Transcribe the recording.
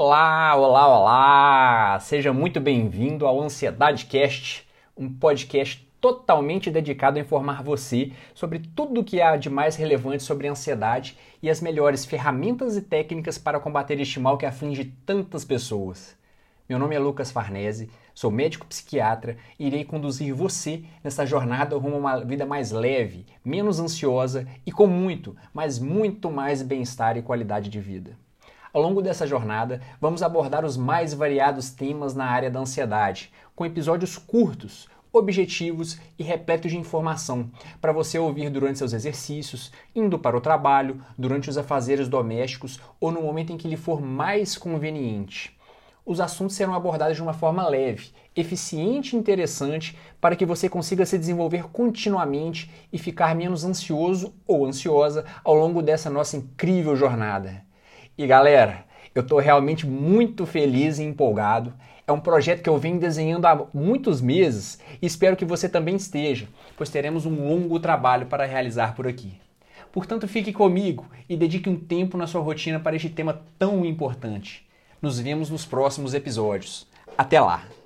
Olá, olá, olá! Seja muito bem-vindo ao Ansiedade Cast, um podcast totalmente dedicado a informar você sobre tudo o que há de mais relevante sobre a ansiedade e as melhores ferramentas e técnicas para combater este mal que aflige tantas pessoas. Meu nome é Lucas Farnese, sou médico psiquiatra e irei conduzir você nessa jornada rumo a uma vida mais leve, menos ansiosa e com muito, mas muito mais bem-estar e qualidade de vida. Ao longo dessa jornada, vamos abordar os mais variados temas na área da ansiedade, com episódios curtos, objetivos e repletos de informação para você ouvir durante seus exercícios, indo para o trabalho, durante os afazeres domésticos ou no momento em que lhe for mais conveniente. Os assuntos serão abordados de uma forma leve, eficiente e interessante para que você consiga se desenvolver continuamente e ficar menos ansioso ou ansiosa ao longo dessa nossa incrível jornada. E galera, eu estou realmente muito feliz e empolgado. É um projeto que eu venho desenhando há muitos meses e espero que você também esteja, pois teremos um longo trabalho para realizar por aqui. Portanto, fique comigo e dedique um tempo na sua rotina para este tema tão importante. Nos vemos nos próximos episódios. Até lá!